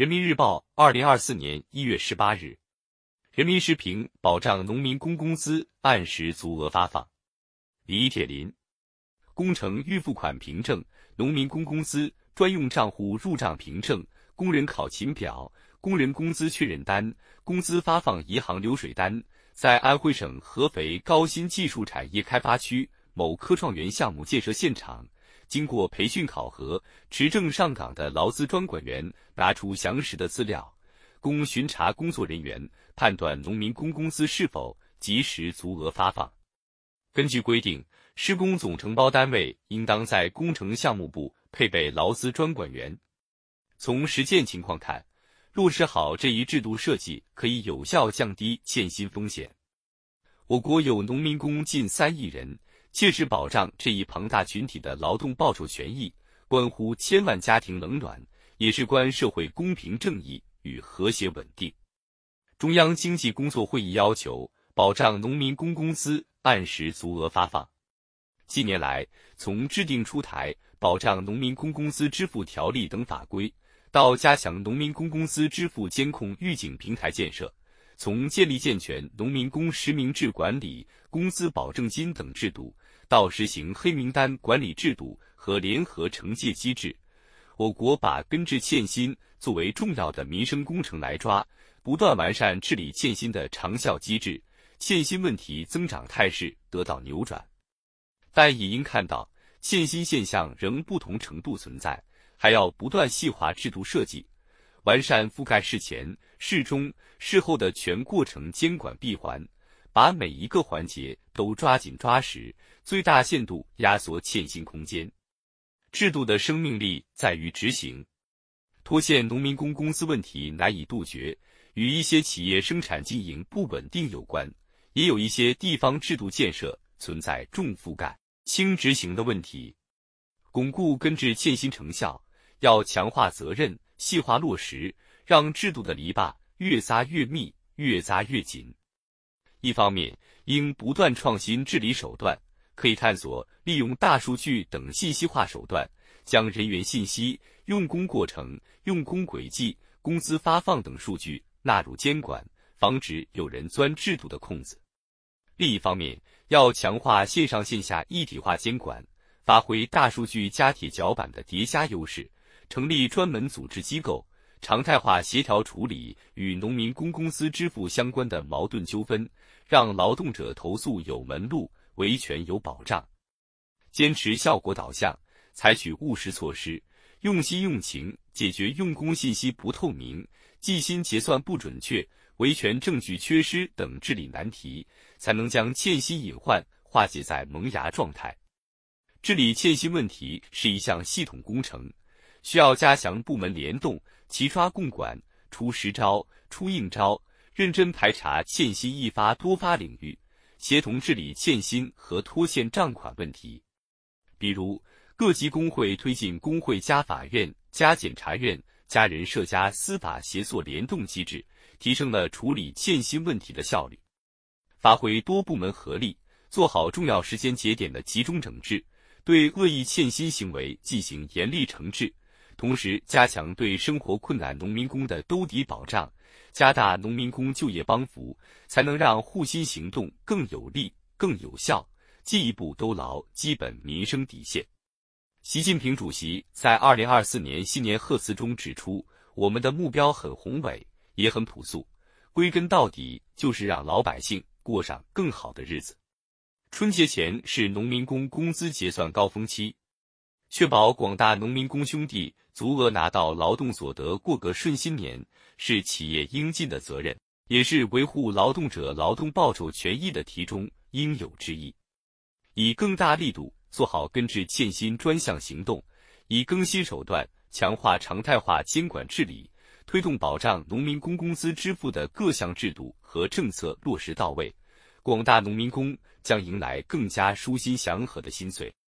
人民日报，二零二四年一月十八日。人民时评：保障农民工工资按时足额发放。李铁林，工程预付款凭证、农民工工资专用账户入账凭证、工人考勤表、工人工资确认单、工资发放银行流水单，在安徽省合肥高新技术产业开发区某科创园项目建设现场。经过培训考核，持证上岗的劳资专管员拿出详实的资料，供巡查工作人员判断农民工工资是否及时足额发放。根据规定，施工总承包单位应当在工程项目部配备劳资专管员。从实践情况看，落实好这一制度设计，可以有效降低欠薪风险。我国有农民工近三亿人。切实保障这一庞大群体的劳动报酬权益，关乎千万家庭冷暖，也事关社会公平正义与和谐稳定。中央经济工作会议要求保障农民工工资按时足额发放。近年来，从制定出台保障农民工工资支付条例等法规，到加强农民工工资支付监控预警平台建设。从建立健全农民工实名制管理、工资保证金等制度，到实行黑名单管理制度和联合惩戒机制，我国把根治欠薪作为重要的民生工程来抓，不断完善治理欠薪的长效机制，欠薪问题增长态势得到扭转。但也应看到，欠薪现象仍不同程度存在，还要不断细化制度设计。完善覆盖事前、事中、事后的全过程监管闭环，把每一个环节都抓紧抓实，最大限度压缩欠薪空间。制度的生命力在于执行。拖欠农民工工资问题难以杜绝，与一些企业生产经营不稳定有关，也有一些地方制度建设存在重覆盖、轻执行的问题。巩固根治欠薪成效，要强化责任。细化落实，让制度的篱笆越扎越密，越扎越紧。一方面，应不断创新治理手段，可以探索利用大数据等信息化手段，将人员信息、用工过程、用工轨迹、工资发放等数据纳入监管，防止有人钻制度的空子。另一方面，要强化线上线下一体化监管，发挥大数据加铁脚板的叠加优势。成立专门组织机构，常态化协调处理与农民工工资支付相关的矛盾纠纷，让劳动者投诉有门路，维权有保障。坚持效果导向，采取务实措施，用心用情解决用工信息不透明、计薪结算不准确、维权证据缺失等治理难题，才能将欠薪隐患化解在萌芽状态。治理欠薪问题是一项系统工程。需要加强部门联动，齐抓共管，出实招、出硬招，认真排查欠薪易发多发领域，协同治理欠薪和拖欠账款问题。比如，各级工会推进工会加法院、加检察院、加人社加司法协作联动机制，提升了处理欠薪问题的效率。发挥多部门合力，做好重要时间节点的集中整治，对恶意欠薪行为进行严厉惩治。同时，加强对生活困难农民工的兜底保障，加大农民工就业帮扶，才能让护薪行动更有力、更有效，进一步兜牢基本民生底线。习近平主席在二零二四年新年贺词中指出，我们的目标很宏伟，也很朴素，归根到底就是让老百姓过上更好的日子。春节前是农民工工资结算高峰期。确保广大农民工兄弟足额拿到劳动所得，过个顺心年，是企业应尽的责任，也是维护劳动者劳动报酬权益的题中应有之义。以更大力度做好根治欠薪专项行动，以更新手段强化常态化监管治理，推动保障农民工工资支付的各项制度和政策落实到位，广大农民工将迎来更加舒心祥和的新岁。